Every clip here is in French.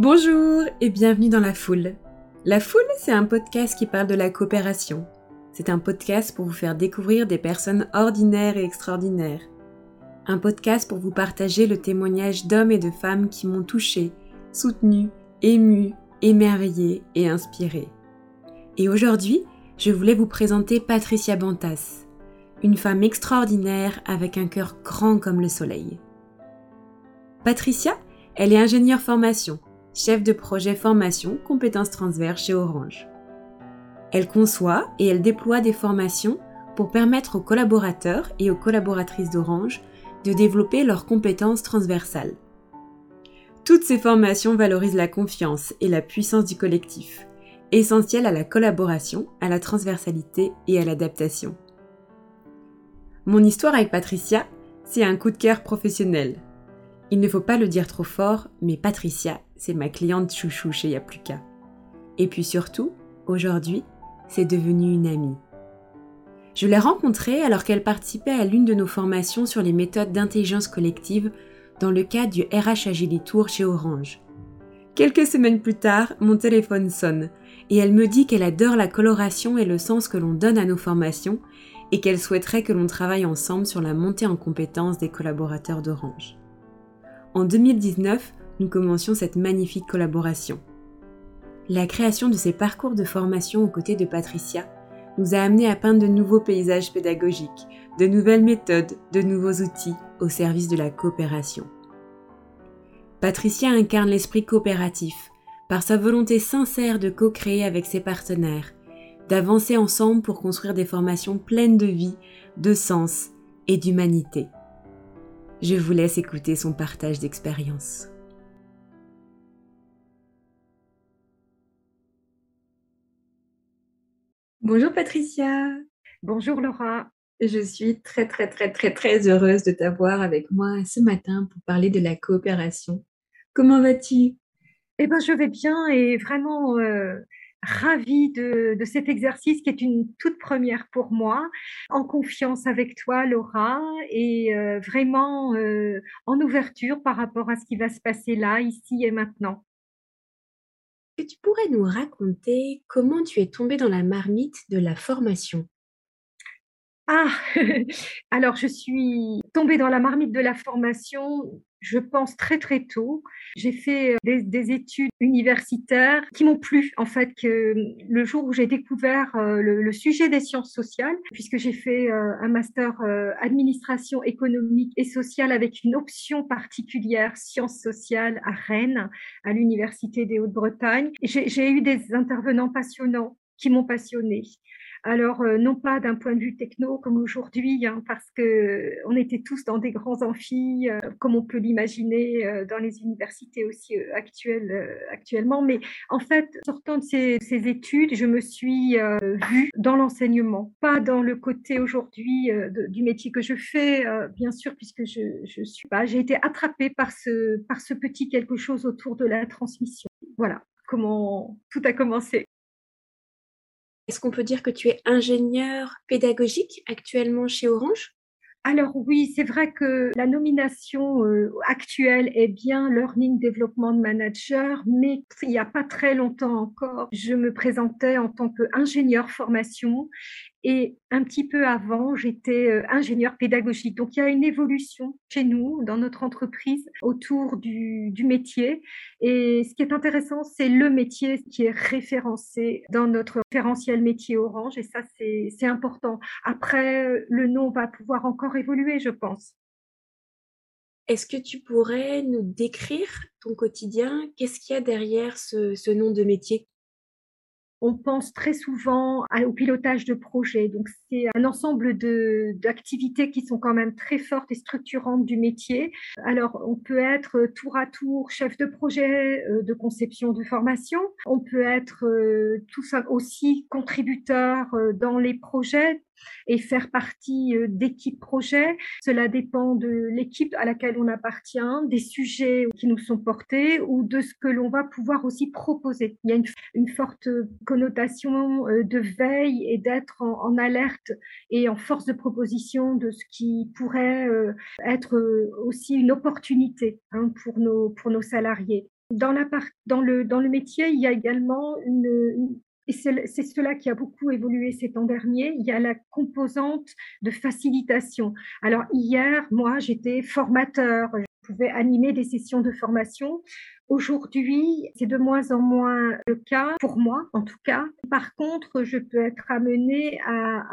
Bonjour et bienvenue dans La Foule. La Foule, c'est un podcast qui parle de la coopération. C'est un podcast pour vous faire découvrir des personnes ordinaires et extraordinaires. Un podcast pour vous partager le témoignage d'hommes et de femmes qui m'ont touché, soutenu, ému, émerveillé et inspiré. Et aujourd'hui, je voulais vous présenter Patricia Bantas, une femme extraordinaire avec un cœur grand comme le soleil. Patricia, elle est ingénieure formation chef de projet formation compétences transverses chez Orange. Elle conçoit et elle déploie des formations pour permettre aux collaborateurs et aux collaboratrices d'Orange de développer leurs compétences transversales. Toutes ces formations valorisent la confiance et la puissance du collectif, essentielles à la collaboration, à la transversalité et à l'adaptation. Mon histoire avec Patricia, c'est un coup de cœur professionnel. Il ne faut pas le dire trop fort, mais Patricia c'est ma cliente chouchou chez Yapluka. Et puis surtout, aujourd'hui, c'est devenu une amie. Je l'ai rencontrée alors qu'elle participait à l'une de nos formations sur les méthodes d'intelligence collective dans le cadre du RH Agility Tour chez Orange. Quelques semaines plus tard, mon téléphone sonne et elle me dit qu'elle adore la coloration et le sens que l'on donne à nos formations et qu'elle souhaiterait que l'on travaille ensemble sur la montée en compétences des collaborateurs d'Orange. En 2019, nous commencions cette magnifique collaboration. La création de ces parcours de formation aux côtés de Patricia nous a amené à peindre de nouveaux paysages pédagogiques, de nouvelles méthodes, de nouveaux outils au service de la coopération. Patricia incarne l'esprit coopératif par sa volonté sincère de co-créer avec ses partenaires, d'avancer ensemble pour construire des formations pleines de vie, de sens et d'humanité. Je vous laisse écouter son partage d'expérience. Bonjour Patricia. Bonjour Laura. Je suis très très très très très heureuse de t'avoir avec moi ce matin pour parler de la coopération. Comment vas-tu? Eh ben je vais bien et vraiment euh, ravie de, cet exercice qui est une toute première pour moi, en confiance avec toi Laura et euh, vraiment euh, en ouverture par rapport à ce qui va se passer là, ici et maintenant tu pourrais nous raconter comment tu es tombée dans la marmite de la formation? Ah, alors je suis tombée dans la marmite de la formation je pense très très tôt. J'ai fait euh, des, études universitaires qui m'ont plu en fait que le jour où j'ai découvert euh, le, sujet des sciences sociales, puisque j'ai fait euh, un master administration économique et sociale avec une option particulière sciences sociales à Rennes, à l'université des Hautes-Bretagne. J'ai eu des intervenants passionnants qui m'ont passionnée. Alors, euh, non pas d'un point de vue techno comme aujourd'hui, hein, parce que on était tous dans des grands amphis, euh, comme on peut l'imaginer euh, dans les universités aussi actuelles actuellement. Mais en fait, sortant de ces, études, je me suis vue dans l'enseignement, pas dans le côté aujourd'hui du métier que je fais, bien sûr, puisque je, je suis pas. J'ai été attrapée par ce par ce petit quelque chose autour de la transmission. Voilà comment tout a commencé. Est-ce qu'on peut dire que tu es ingénieur pédagogique actuellement chez Orange? Alors oui, c'est vrai que la nomination euh, actuelle est bien Learning Development Manager, mais il n'y a pas très longtemps encore, je me présentais en tant qu'ingénieur formation et un petit peu avant, j'étais euh, ingénieur pédagogique. Donc, il y a une évolution chez nous, dans notre entreprise, autour du, métier. Et ce qui est intéressant, c'est le métier qui est référencé dans notre référentiel métier Orange. Et ça, c'est important. Après, le nom va pouvoir encore évoluer, je pense. Est-ce que tu pourrais nous décrire ton quotidien? Qu'est-ce qu'il y a derrière ce nom de métier? On pense très souvent au pilotage de projets. Donc, c'est un ensemble d'activités qui sont quand même très fortes et structurantes du métier. Alors, on peut être tour à tour chef de projet euh, de conception de formation. On peut être euh, tout ça aussi contributeur euh, dans les projets et faire partie euh, d'équipes projet. Cela dépend de l'équipe à laquelle on appartient, des sujets qui nous sont portés ou de ce que l'on va pouvoir aussi proposer. Il y a une, forte connotation euh, de veille et d'être en, alerte et en force de proposition de ce qui pourrait euh, être aussi une opportunité hein, pour, nos, pour nos salariés. Dans, la dans, le, dans le métier, il y a également une, et c'est cela qui a beaucoup évolué ces temps derniers, il y a la composante de facilitation. Alors hier, moi, j'étais formateur, je pouvais animer des sessions de formation. Aujourd'hui, c'est de moins en moins le cas, pour moi en tout cas. Par contre, je peux être amenée à,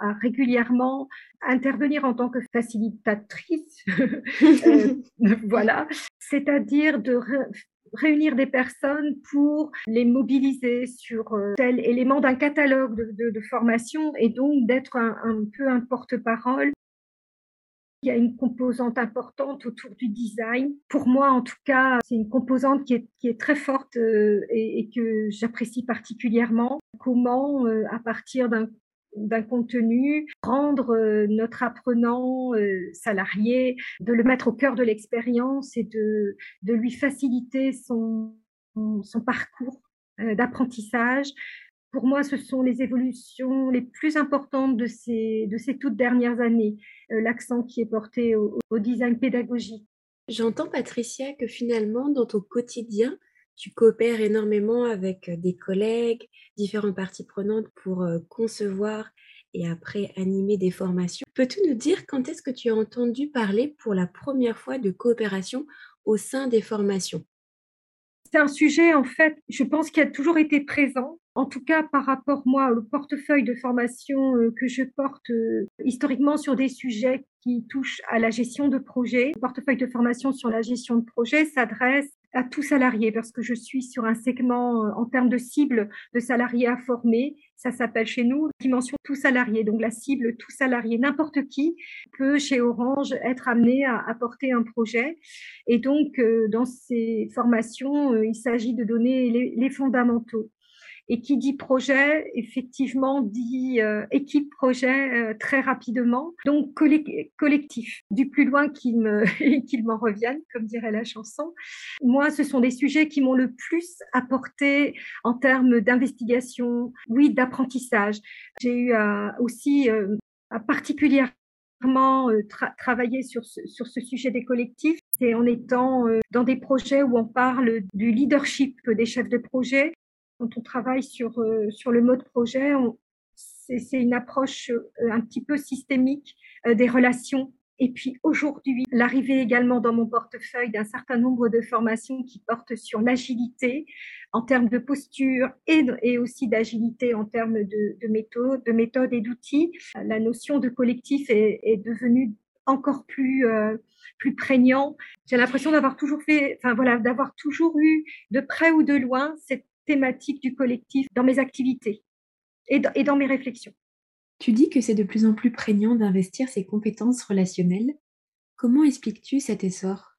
à, régulièrement intervenir en tant que facilitatrice, euh, voilà, c'est-à-dire de réunir des personnes pour les mobiliser sur euh, tel élément d'un catalogue de, formation et donc d'être un, peu un porte-parole il y a une composante importante autour du design. Pour moi, en tout cas, c'est une composante qui est, très forte euh, et, que j'apprécie particulièrement. Comment, euh, à partir d'un d'un contenu, rendre euh, notre apprenant salarié, de le mettre au cœur de l'expérience et de, de lui faciliter son, son parcours d'apprentissage, pour moi, ce sont les évolutions les plus importantes de ces, de ces toutes dernières années, euh, l'accent qui est porté au, design pédagogique. J'entends, Patricia, que finalement, dans ton quotidien, tu coopères énormément avec euh, des collègues, différentes parties prenantes pour euh, concevoir et après animer des formations. Peux-tu nous dire quand est-ce que tu as entendu parler pour la première fois de coopération au sein des formations? C'est un sujet, en fait, je pense, qui a toujours été présent en tout cas, par rapport, moi, au portefeuille de formation euh, que je porte historiquement sur des sujets qui touchent à la gestion de projet, le portefeuille de formation sur la gestion de projet s'adresse à tout salarié parce que je suis sur un segment euh, en termes de cible de salariés à former. Ça s'appelle chez nous dimension tout salarié. Donc la cible tout salarié, n'importe qui peut chez Orange être amené à apporter un projet. Et donc dans ces formations, il s'agit de donner les fondamentaux. Et qui dit projet, effectivement, dit euh, équipe projet euh, très rapidement. Donc collectif, du plus loin qu'il me qu'il m'en revienne, comme dirait la chanson. Moi, ce sont des sujets qui m'ont le plus apporté en termes d'investigation, oui, d'apprentissage. J'ai eu euh, aussi particulièrement travaillé sur ce, sur ce sujet des collectifs, c'est en étant dans des projets où on parle du leadership des chefs de projet, quand on travaille sur, euh, sur le mode projet, c'est une approche euh, un petit peu systémique euh, des relations. Et puis aujourd'hui, l'arrivée également dans mon portefeuille d'un certain nombre de formations qui portent sur l'agilité en termes de posture et, et aussi d'agilité en termes de, de méthode, de méthode et d'outils. La notion de collectif est, est devenue encore plus plus prégnant. J'ai l'impression d'avoir toujours fait, enfin voilà, d'avoir toujours eu de près ou de loin cette thématique du collectif dans mes activités et dans, et dans mes réflexions. Tu dis que c'est de plus en plus prégnant d'investir ses compétences relationnelles. Comment expliques-tu cet essor?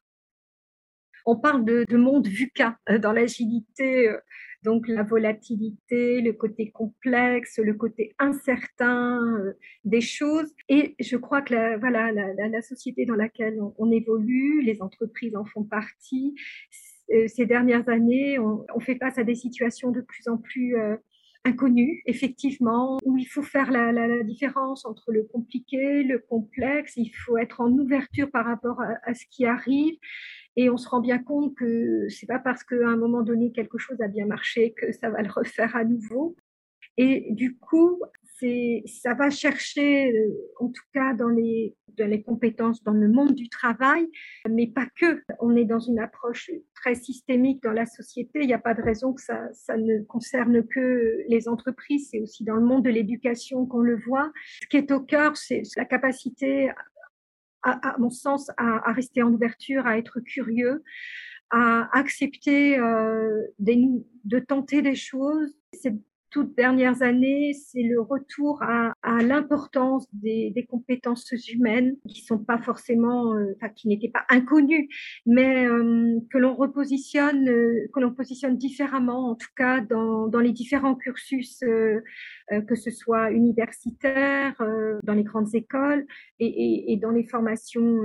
On parle de, de monde VUCA euh, dans l'agilité, euh, donc la volatilité, le côté complexe, le côté incertain euh, des choses. Et je crois que la, voilà, la, la, société dans laquelle on évolue, les entreprises en font partie, ces dernières années, on, fait face à des situations de plus en plus euh, inconnues, effectivement, où il faut faire la, différence entre le compliqué, le complexe, il faut être en ouverture par rapport à, ce qui arrive. Et on se rend bien compte que c'est pas parce qu'à un moment donné quelque chose a bien marché que ça va le refaire à nouveau. Et du coup, ça va chercher, euh, en tout cas dans les, compétences dans le monde du travail, mais pas que. On est dans une approche très systémique dans la société. Il n'y a pas de raison que ça, ne concerne que les entreprises. C'est aussi dans le monde de l'éducation qu'on le voit. Ce qui est au cœur, c'est la capacité, à, mon sens, à, rester en ouverture, à être curieux, à accepter euh, de tenter des choses. C'est toutes dernières années, c'est le retour à, à l'importance des, des, compétences humaines qui sont pas forcément, euh, enfin, qui n'étaient pas inconnues, mais euh, que l'on repositionne, euh, que l'on positionne différemment, en tout cas dans, dans les différents cursus, que ce soit universitaires, dans les grandes écoles et, et, et dans les formations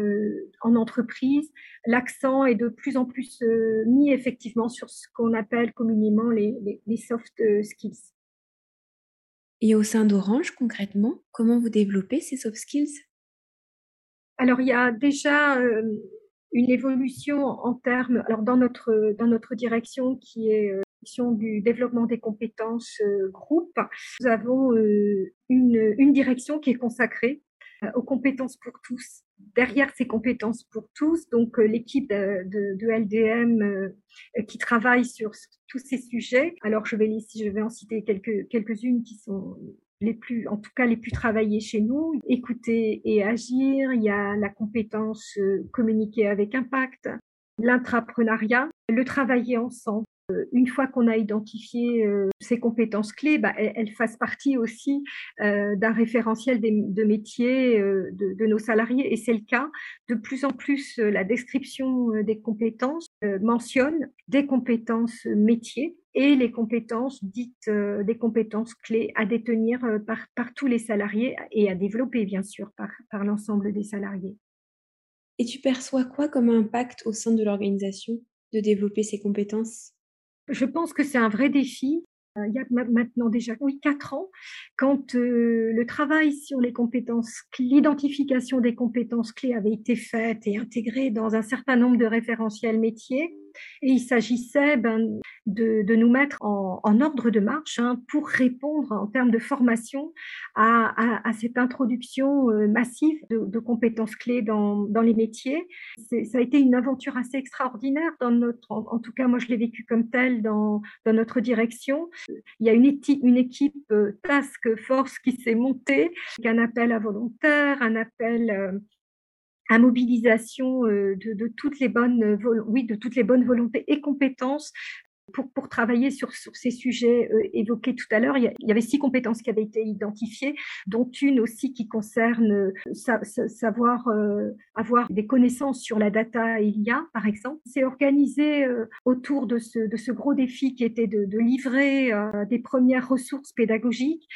en entreprise. L'accent est de plus en plus mis effectivement sur ce qu'on appelle communément les, les soft skills. Et au sein d'Orange, concrètement, comment vous développez ces soft skills? Alors, il y a déjà, euh, une évolution en termes, alors dans notre, dans notre direction qui est euh, du développement des compétences euh, groupe, nous avons euh, une, une direction qui est consacrée aux compétences pour tous. Derrière ces compétences pour tous, donc l'équipe de, LDM qui travaille sur tous ces sujets. Alors je vais je vais en citer quelques quelques-unes qui sont les plus, en tout cas les plus travaillées chez nous. Écouter et agir, il y a la compétence euh, communiquer avec impact, l'intrapreneuriat, le travailler ensemble. Euh, une fois qu'on a identifié euh, ces compétences clés, bah, elles, fassent partie aussi d'un référentiel de métiers de, nos salariés. Et c'est le cas. De plus en plus, la description des compétences mentionne des compétences métiers et les compétences dites euh, des compétences clés à détenir euh, par, tous les salariés et à développer bien sûr par l'ensemble des salariés. Et tu perçois quoi comme impact au sein de l'organisation de développer ces compétences? Je pense que c'est un vrai défi. Euh, il y a maintenant déjà oui quatre ans, quand le travail sur les compétences, l'identification des compétences clés avait été faite et intégrée dans un certain nombre de référentiels métiers, et il s'agissait ben, de, nous mettre en, ordre de marche hein, pour répondre en termes de formation à, cette introduction euh, massive de, compétences clés dans, les métiers. Ça a été une aventure assez extraordinaire dans notre, en, tout cas moi je l'ai vécu comme tel dans, notre direction. Il y a une, une équipe euh, task force qui s'est montée, un appel à volontaires, un appel euh, à mobilisation euh, de, toutes les bonnes, euh, oui, de toutes les bonnes volontés et compétences pour, pour travailler sur, sur ces sujets euh, évoqués tout à l'heure, il, y avait six compétences qui avaient été identifiées, dont une aussi qui concerne savoir avoir des connaissances sur la data IA, par exemple. C'est organisé autour de ce, de ce gros défi qui était de livrer des premières ressources pédagogiques.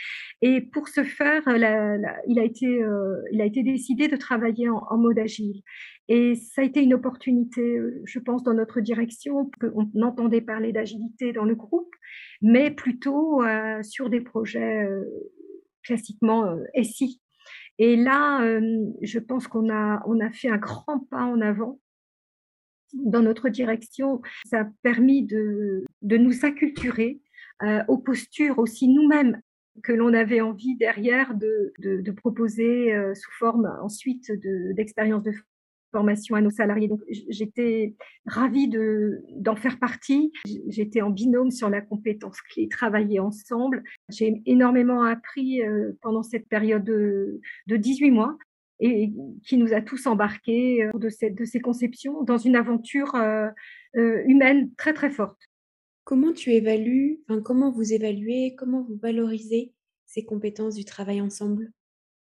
Et pour ce faire, la, la, il, a été, décidé de travailler en, mode agile. Et ça a été une opportunité, euh, je pense, dans notre direction. On entendait parler d'agilité dans le groupe, mais plutôt euh, sur des projets euh, classiquement euh, SI. Et là, euh, je pense qu'on a, fait un grand pas en avant dans notre direction. Ça a permis de, nous acculturer euh, aux postures aussi nous-mêmes que l'on avait envie derrière de, proposer sous forme ensuite d'expériences de, formation à nos salariés. Donc, j'étais ravie de, d'en faire partie. J'étais en binôme sur la compétence clé, travailler ensemble. J'ai énormément appris euh, pendant cette période de, de 18 mois et qui nous a tous embarqués euh, de, cette, de ces conceptions dans une aventure euh, humaine très, très forte. Comment tu évalues, enfin, comment vous évaluez, comment vous valorisez ces compétences du travail ensemble?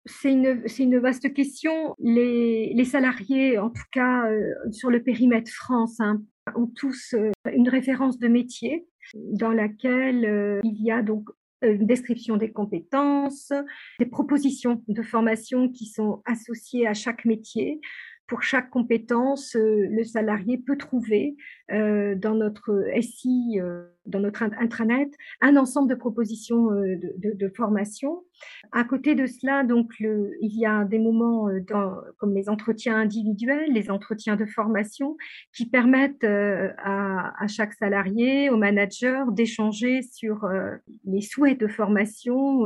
C'est une, une, vaste question. Les, les, salariés, en tout cas euh, sur le périmètre France, hein, ont tous euh, une référence de métier dans laquelle euh, il y a donc une description des compétences, des propositions de formation qui sont associées à chaque métier, pour chaque compétence, euh, le salarié peut trouver euh, dans notre SI, euh, dans notre intranet, un ensemble de propositions de, formation. À côté de cela, donc, il y a des moments comme les entretiens individuels, les entretiens de formation, qui permettent à, chaque salarié, au manager, d'échanger sur les souhaits de formation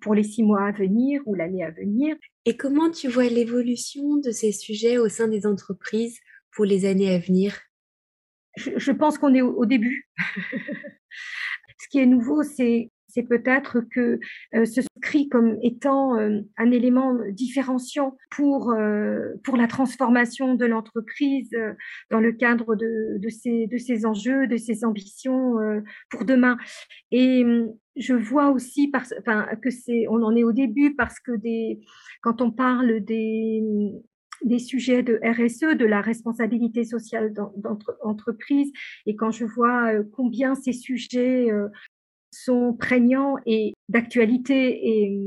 pour les six mois à venir ou l'année à venir. Et comment tu vois l'évolution de ces sujets au sein des entreprises pour les années à venir? Je, pense qu'on est au, début. Ce qui est nouveau, c'est peut-être que euh, ce s'inscrit comme étant euh, un élément différenciant pour euh, pour la transformation de l'entreprise euh, dans le cadre de de ces de ces enjeux, de ces ambitions pour demain. Et hum, je vois aussi enfin que c'est on en est au début parce que quand on parle des sujets de RSE, de la responsabilité sociale d'entreprise, et quand je vois combien ces sujets sont prégnants et d'actualité et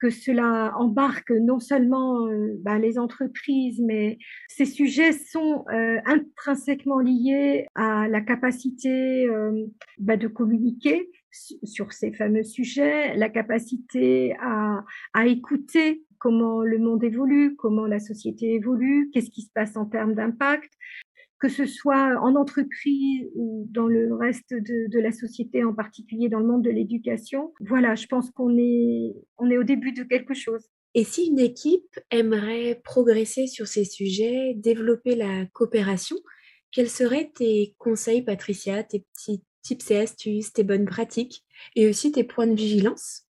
que cela embarque non seulement euh, bah, les entreprises, mais ces sujets sont euh, intrinsèquement liés à la capacité euh, bah, de communiquer sur ces fameux sujets, la capacité à, à écouter comment le monde évolue, comment la société évolue, qu'est-ce qui se passe en termes d'impact, que ce soit en entreprise ou dans le reste de, la société, en particulier dans le monde de l'éducation. Voilà, je pense qu'on est, on est au début de quelque chose. Et si une équipe aimerait progresser sur ces sujets, développer la coopération, quels seraient tes conseils, Patricia, tes petits tips et astuces, tes bonnes pratiques et aussi tes points de vigilance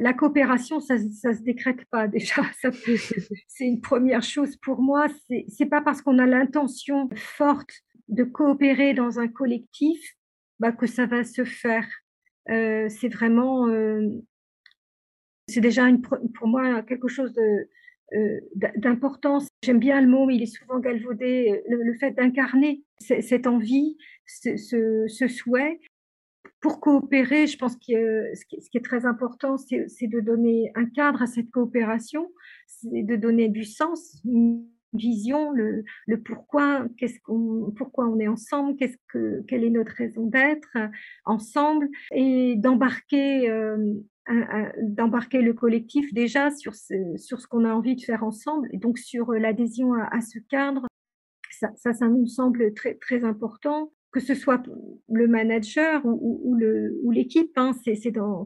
la coopération, ça ne se décrète pas déjà. C'est une première chose pour moi. C'est pas parce qu'on a l'intention forte de coopérer dans un collectif bah, que ça va se faire. Euh, c'est vraiment, euh, c'est déjà une, pour moi quelque chose euh, d'importance. J'aime bien le mot, mais il est souvent galvaudé, le, fait d'incarner cette envie, ce, souhait. Pour coopérer, je pense que ce qui est très important, c'est de donner un cadre à cette coopération, c'est de donner du sens, une vision, le, pourquoi, pourquoi on est ensemble, quelle est notre raison d'être ensemble, et d'embarquer euh, d'embarquer le collectif déjà sur ce, sur ce qu'on a envie de faire ensemble et donc sur euh, l'adhésion à, ce cadre. Ça, ça, nous semble très, très important que ce soit le manager ou, ou, ou l'équipe, hein,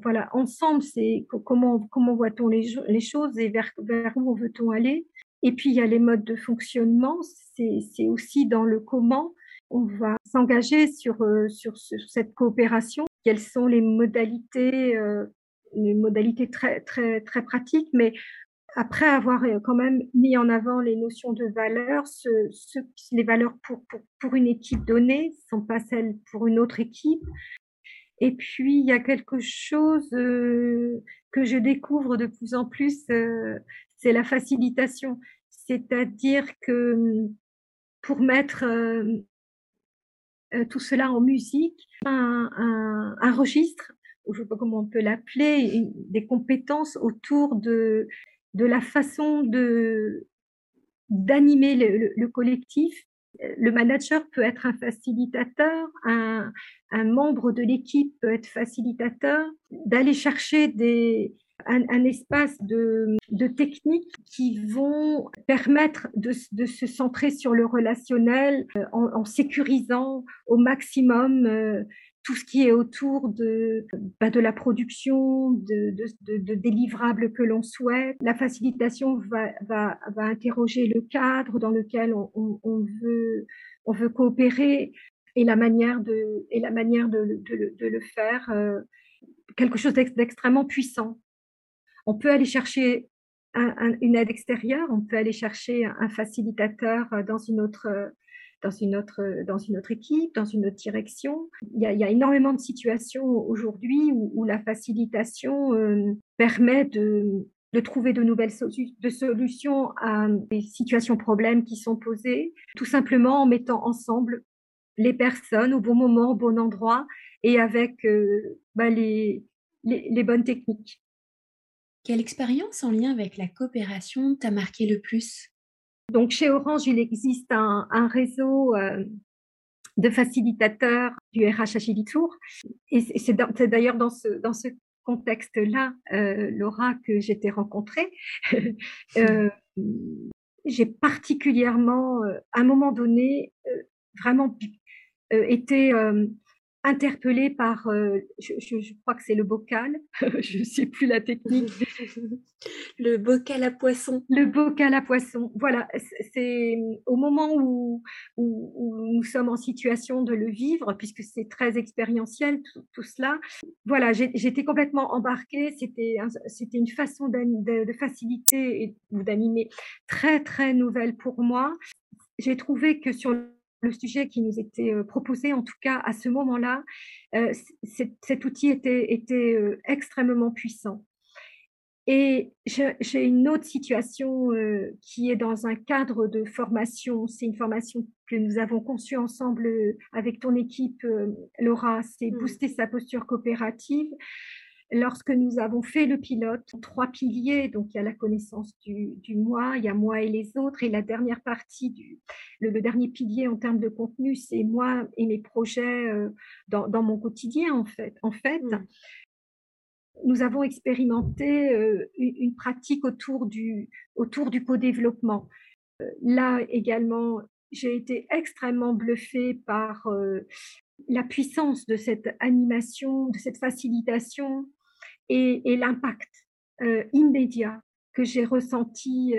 voilà, ensemble, c'est comment, comment voit-on les, les choses et vers, vers où veut-on aller. Et puis, il y a les modes de fonctionnement, c'est, c'est aussi dans le comment on va s'engager sur, euh, sur, sur, cette coopération, quelles sont les modalités euh, une modalité très, très, très pratique, mais après avoir euh, quand même mis en avant les notions de valeur, ce, les valeurs pour, pour, pour, une équipe donnée ne sont pas celles pour une autre équipe. Et puis, il y a quelque chose euh, que je découvre de plus en plus, euh, c'est la facilitation. C'est-à-dire que pour mettre tout cela en musique, un, un registre je sais pas comment on peut l'appeler, des compétences autour de, de la façon de d'animer le, collectif. Le manager peut être un facilitateur, un, un membre de l'équipe peut être facilitateur, d'aller chercher des, un, espace de, de, techniques qui vont permettre de, de, se centrer sur le relationnel euh, en, en sécurisant au maximum euh, tout ce qui est autour de, bah, de la production, de, de, que l'on souhaite. La facilitation va, va, va, interroger le cadre dans lequel on, on, veut, on veut coopérer et la manière de, et la manière de, de le faire, euh, quelque chose d'extrêmement puissant. On peut aller chercher un, une aide extérieure, on peut aller chercher un facilitateur dans une autre dans une autre, dans une autre équipe, dans une autre direction. Il y a, y a énormément de situations aujourd'hui où, la facilitation euh, permet de, de trouver de nouvelles de solutions à des situations problèmes qui sont posées, tout simplement en mettant ensemble les personnes au bon moment, au bon endroit et avec euh, bah, les, les bonnes techniques. Quelle expérience en lien avec la coopération t'a marqué le plus? Donc chez Orange, il existe un, réseau euh, de facilitateurs du RH Agilitour. Et c'est d'ailleurs dans ce, dans ce contexte-là, euh, Laura, que j'étais rencontrée. Euh, j'ai particulièrement, à un moment donné, vraiment été interpellée par, euh, je, je, crois que c'est le bocal, je ne sais plus la technique. le bocal à poisson. Le bocal à poisson, voilà. C'est au moment où, où, nous sommes en situation de le vivre, puisque c'est très expérientiel tout, cela. Voilà, j'étais complètement embarquée. C'était c'était une façon de, de faciliter ou d'animer très très nouvelle pour moi. J'ai trouvé que sur le sujet qui nous était euh, proposé, en tout cas à ce moment-là, euh, cet outil était, était euh, extrêmement puissant. Et j'ai une autre situation qui est dans un cadre de formation. C'est une formation que nous avons conçue ensemble avec ton équipe, Laura. C'est mmh. booster sa posture coopérative lorsque nous avons fait le pilote, trois piliers, donc il y a la connaissance du, moi, il y a moi et les autres, et la dernière partie, du, le, dernier pilier en termes de contenu, c'est moi et mes projets euh, dans, mon quotidien, en fait. En fait, mmh. nous avons expérimenté une pratique autour du, autour du co-développement. Là également, j'ai été extrêmement bluffée par la puissance de cette animation, de cette facilitation et, l'impact immédiat que j'ai ressenti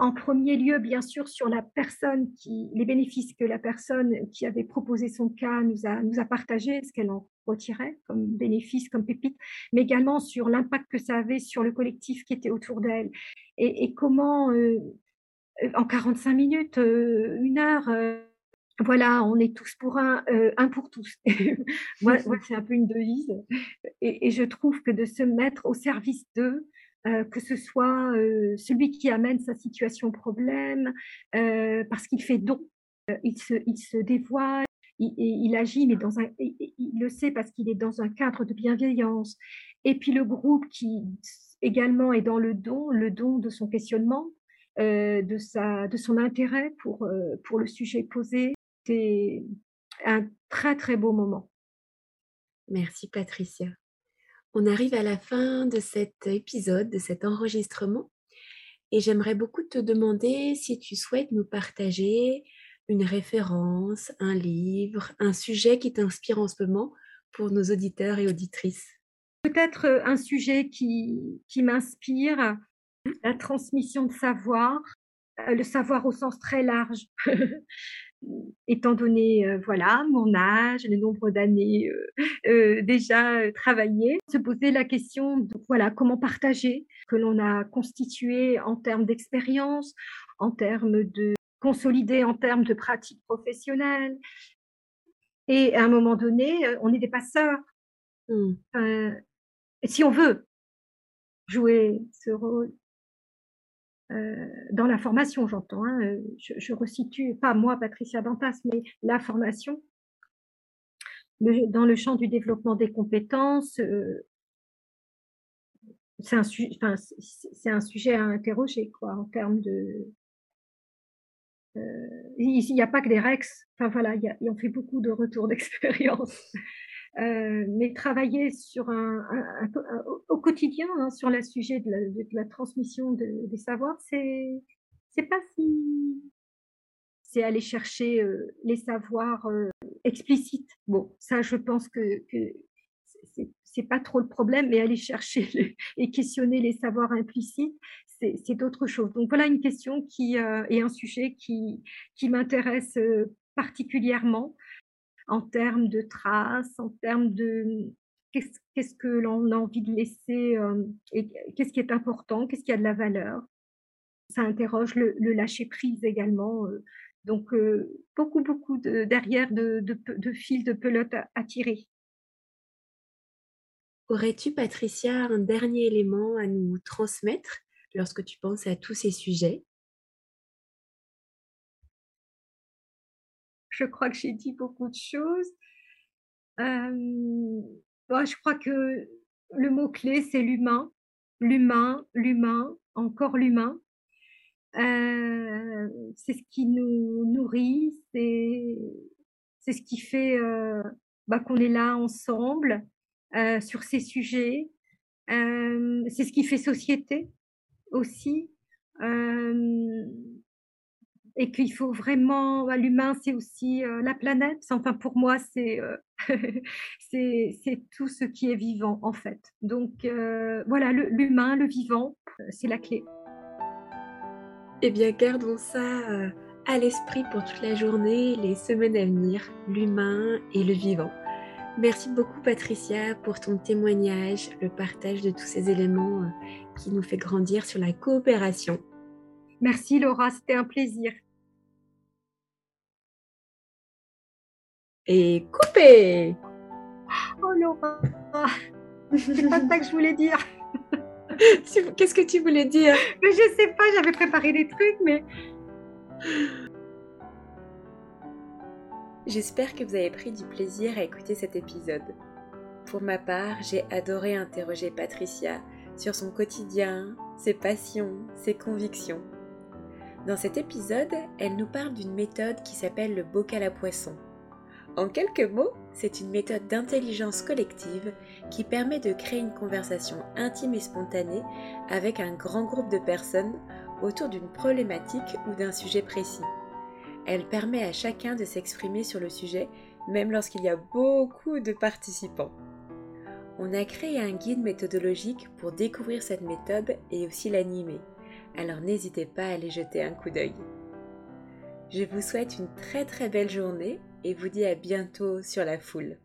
en premier lieu, bien sûr, sur la personne qui, les bénéfices que la personne qui avait proposé son cas nous a, nous a partagé, ce qu'elle en retirait comme bénéfice, comme pépite, mais également sur l'impact que ça avait sur le collectif qui était autour d'elle. Et, comment, euh, en 45 minutes, euh, une heure, euh, voilà, on est tous pour un, un pour tous. moi, c'est un peu une devise. Et, et, je trouve que de se mettre au service d'eux, euh, que ce soit euh, celui qui amène sa situation problème, euh, parce qu'il fait don, il se, il se dévoile, il, il, agit, mais dans un, il, le sait parce qu'il est dans un cadre de bienveillance. Et puis le groupe qui également est dans le don, le don de son questionnement, de, sa, de son intérêt pour, pour le sujet posé. C'est un très très beau moment. Merci Patricia. On arrive à la fin de cet épisode, de cet enregistrement, et j'aimerais beaucoup te demander si tu souhaites nous partager une référence, un livre, un sujet qui t'inspire en ce moment pour nos auditeurs et auditrices. Peut-être euh, un sujet qui, qui m'inspire, la transmission de savoir, euh, le savoir au sens très large. étant donné euh, voilà mon âge, le nombre d'années euh, euh, déjà travaillées, se poser la question de voilà comment partager que l'on a constitué en termes d'expérience, en termes de consolider en termes de pratique professionnelle. Et à un moment donné, on est des passeurs. Mmh. si on veut jouer ce rôle, euh, dans la formation, j'entends. Hein, euh, je, je, resitue, pas moi, Patricia Dantas, mais la formation. dans le champ du développement des compétences, euh, c'est un, sujet à interroger, quoi, en termes de. il n'y a pas que des REX, enfin voilà, il y a, on fait beaucoup de retours d'expérience. Euh, mais travailler au quotidien hein, sur le sujet de la, transmission de, des savoirs, c'est pas si c'est aller chercher euh, les savoirs euh, explicites. Bon, ça, je pense que, que c'est pas trop le problème, mais aller chercher et questionner les savoirs implicites, c'est d'autres choses. Donc voilà une question qui est un sujet qui, qui m'intéresse particulièrement en termes de traces, en termes de qu'est-ce que l'on a envie de laisser euh, et qu'est-ce qui est important, qu'est-ce qui a de la valeur? Ça interroge le, lâcher prise également. Euh. donc euh, beaucoup beaucoup de, derrière de, de, fils de pelote à, tirer. Aurais-tu, Patricia, un dernier élément à nous transmettre lorsque tu penses à tous ces sujets? Je crois que j'ai dit beaucoup de choses. je crois que le mot-clé, c'est l'humain. L'humain, l'humain, encore l'humain. c'est ce qui nous nourrit, c'est, c'est ce qui fait bah, qu'on est là ensemble sur ces sujets. c'est ce qui fait société aussi et qu'il faut vraiment, bah, l'humain, c'est aussi euh, la planète. Enfin, pour moi, euh, c'est tout ce qui est vivant, en fait. Donc, euh, voilà, l'humain, le, vivant, c'est la clé. Eh bien, gardons ça à l'esprit pour toute la journée, les semaines à venir, l'humain et le vivant. Merci beaucoup Patricia pour ton témoignage, le partage de tous ces éléments qui nous fait grandir sur la coopération. Merci Laura, c'était un plaisir. et coupé. Oh Laura, c'est pas ça que je voulais dire. Qu'est-ce que tu voulais dire? Mais je sais pas, j'avais préparé des trucs, mais. J'espère que vous avez pris du plaisir à écouter cet épisode. Pour ma part, j'ai adoré interroger Patricia sur son quotidien, ses passions, ses convictions. Dans cet épisode, elle nous parle d'une méthode qui s'appelle le bocal à poisson En quelques mots, c'est une méthode d'intelligence collective qui permet de créer une conversation intime et spontanée avec un grand groupe de personnes autour d'une problématique ou d'un sujet précis. Elle permet à chacun de s'exprimer sur le sujet, même lorsqu'il y a beaucoup de participants. On a créé un guide méthodologique pour découvrir cette méthode et aussi l'animer, alors n'hésitez pas à aller jeter un coup d'œil. Je vous souhaite une très très belle journée et vous dis à bientôt sur la foule.